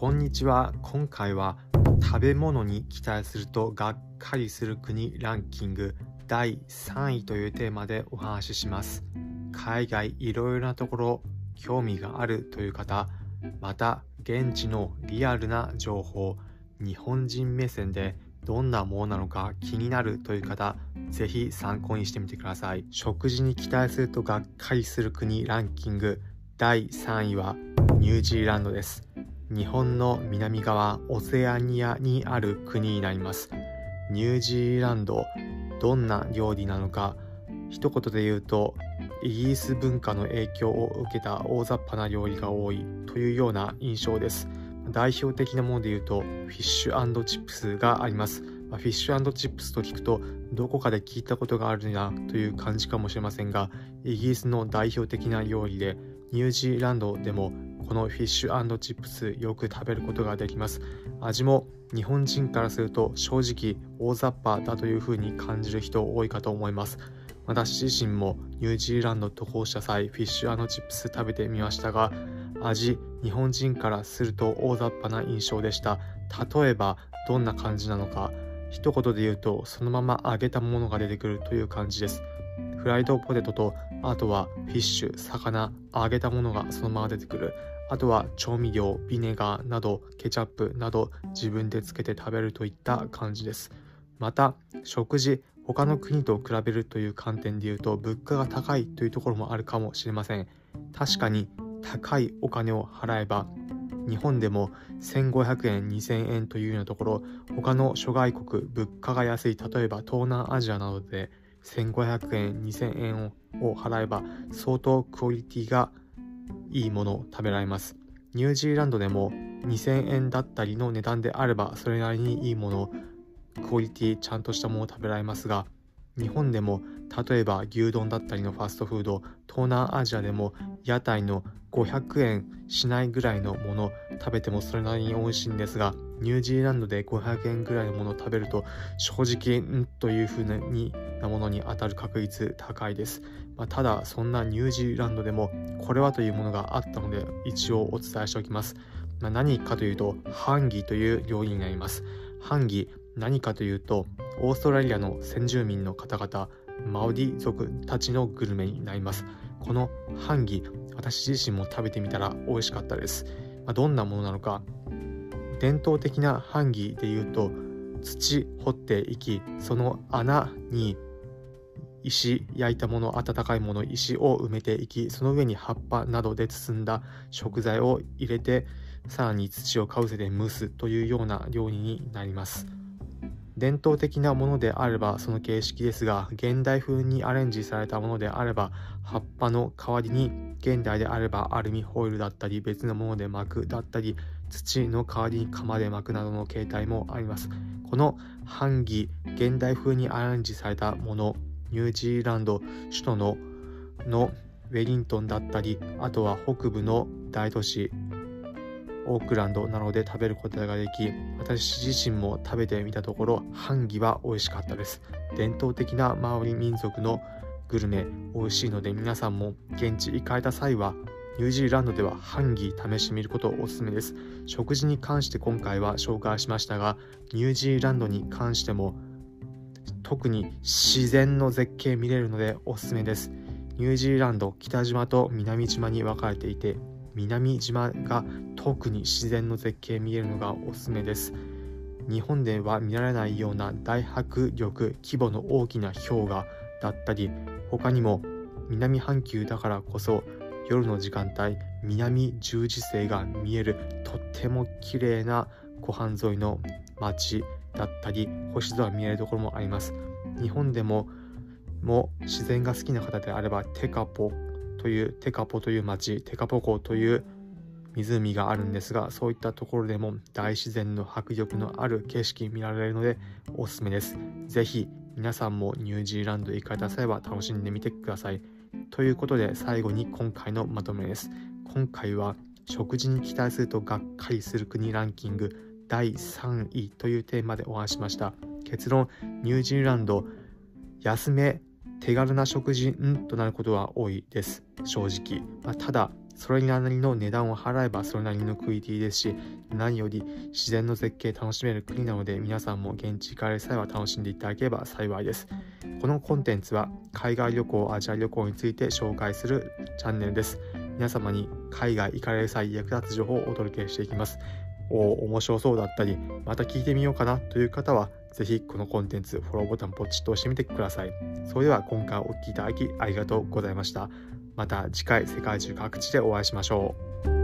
こんにちは。今回は食べ物に期待するとがっかりする国ランキング第3位というテーマでお話しします。海外いろいろなところ興味があるという方また現地のリアルな情報日本人目線でどんなものなのか気になるという方ぜひ参考にしてみてください。食事に期待するとがっかりする国ランキング第3位はニュージーランドです。日本の南側オセアニアにある国になります。ニュージーランドどんな料理なのか一言で言うとイギリス文化の影響を受けた大雑把な料理が多いというような印象です。代表的なもので言うとフィッシュチップスがあります。フィッシュチップスと聞くとどこかで聞いたことがあるなという感じかもしれませんがイギリスの代表的な料理でニュージーランドでもこのフィッシュチップスよく食べることができます。味も日本人からすると正直大雑把だというふうに感じる人多いかと思います。私自身もニュージーランド渡航した際フィッシュチップス食べてみましたが味日本人からすると大雑把な印象でした。例えばどんな感じなのか。一言で言うとそのまま揚げたものが出てくるという感じです。フライドポテトとあとはフィッシュ魚揚げたものがそのまま出てくる。あとは調味料ビネガーなどケチャップなど自分でつけて食べるといった感じです。また食事他の国と比べるという観点で言うと物価が高いというところもあるかもしれません。確かに高いお金を払えば日本でも1500円2000円というようなところ他の諸外国物価が安い例えば東南アジアなどで1500円2000円を払えば相当クオリティがいいものを食べられます。ニュージーランドでも2000円だったりの値段であればそれなりにいいものクオリティちゃんとしたものを食べられますが日本でも例えば牛丼だったりのファストフード東南アジアでも屋台の500円しないぐらいのもの食べてもそれなりに美味しいんですがニュージーランドで500円ぐらいのものを食べると正直んという風になものに当たる確率高いです、まあ、ただそんなニュージーランドでもこれはというものがあったので一応お伝えしておきます、まあ、何かというとハンギという料理になります。ハンギ何かというとオーストラリアの先住民の方々マオディ族たちのグルメになります。このハンギ私自身も食べてみたら美味しかったです、まあ、どんなものなのか伝統的なハンギでいうと土掘っていきその穴に石焼いたもの温かいもの石を埋めていきその上に葉っぱなどで包んだ食材を入れてさらに土をかぶせて蒸すというような料理になります。伝統的なものであればその形式ですが現代風にアレンジされたものであれば葉っぱの代わりに現代であればアルミホイルだったり別のもので巻くだったり土の代わりに釜で巻くなどの形態もあります。この版木現代風にアレンジされたものニュージーランド首都ののウェリントンだったりあとは北部の大都市オークランドなどで食べることができ私自身も食べてみたところハンギは美味しかったです。伝統的なマオリ民族のグルメ美味しいので皆さんも現地行かれた際はニュージーランドではハンギ試してみることをおすすめです。食事に関して今回は紹介しましたがニュージーランドに関しても特に自然の絶景見れるのでおすすめです。ニュージーランド北島と南島に分かれていて南島が特に自然の絶景見えるのがおすすめです。日本では見られないような大迫力規模の大きな氷河だったり他にも南半球だからこそ夜の時間帯南十字星が見えるとっても綺麗な湖畔沿いの街だったり星空見えるところもあります。日本でもも自然が好きな方であればテカポというテカポという町テカポ湖という湖があるんですがそういったところでも大自然の迫力のある景色見られるのでおすすめです。是非皆さんもニュージーランドへ行かれた際は楽しんでみてください。ということで最後に今回のまとめです。今回は食事に期待するとがっかりする国ランキング第3位というテーマでお話しました。結論ニュージーランド安め手軽な食事ん？となることは多いです。正直、まあ、ただそれなりの値段を払えばそれなりのクオリティですし、何より自然の絶景楽しめる国なので皆さんも現地行かれる際は楽しんでいただければ幸いです。このコンテンツは海外旅行、アジア旅行について紹介するチャンネルです。皆様に海外行かれる際役立つ情報をお届けしていきます。お面白そうだったり、また聞いてみようかなという方は、ぜひこのコンテンツ、フォローボタンポチッと押してみてください。それでは今回お聴きいただきありがとうございました。また次回世界中各地でお会いしましょう。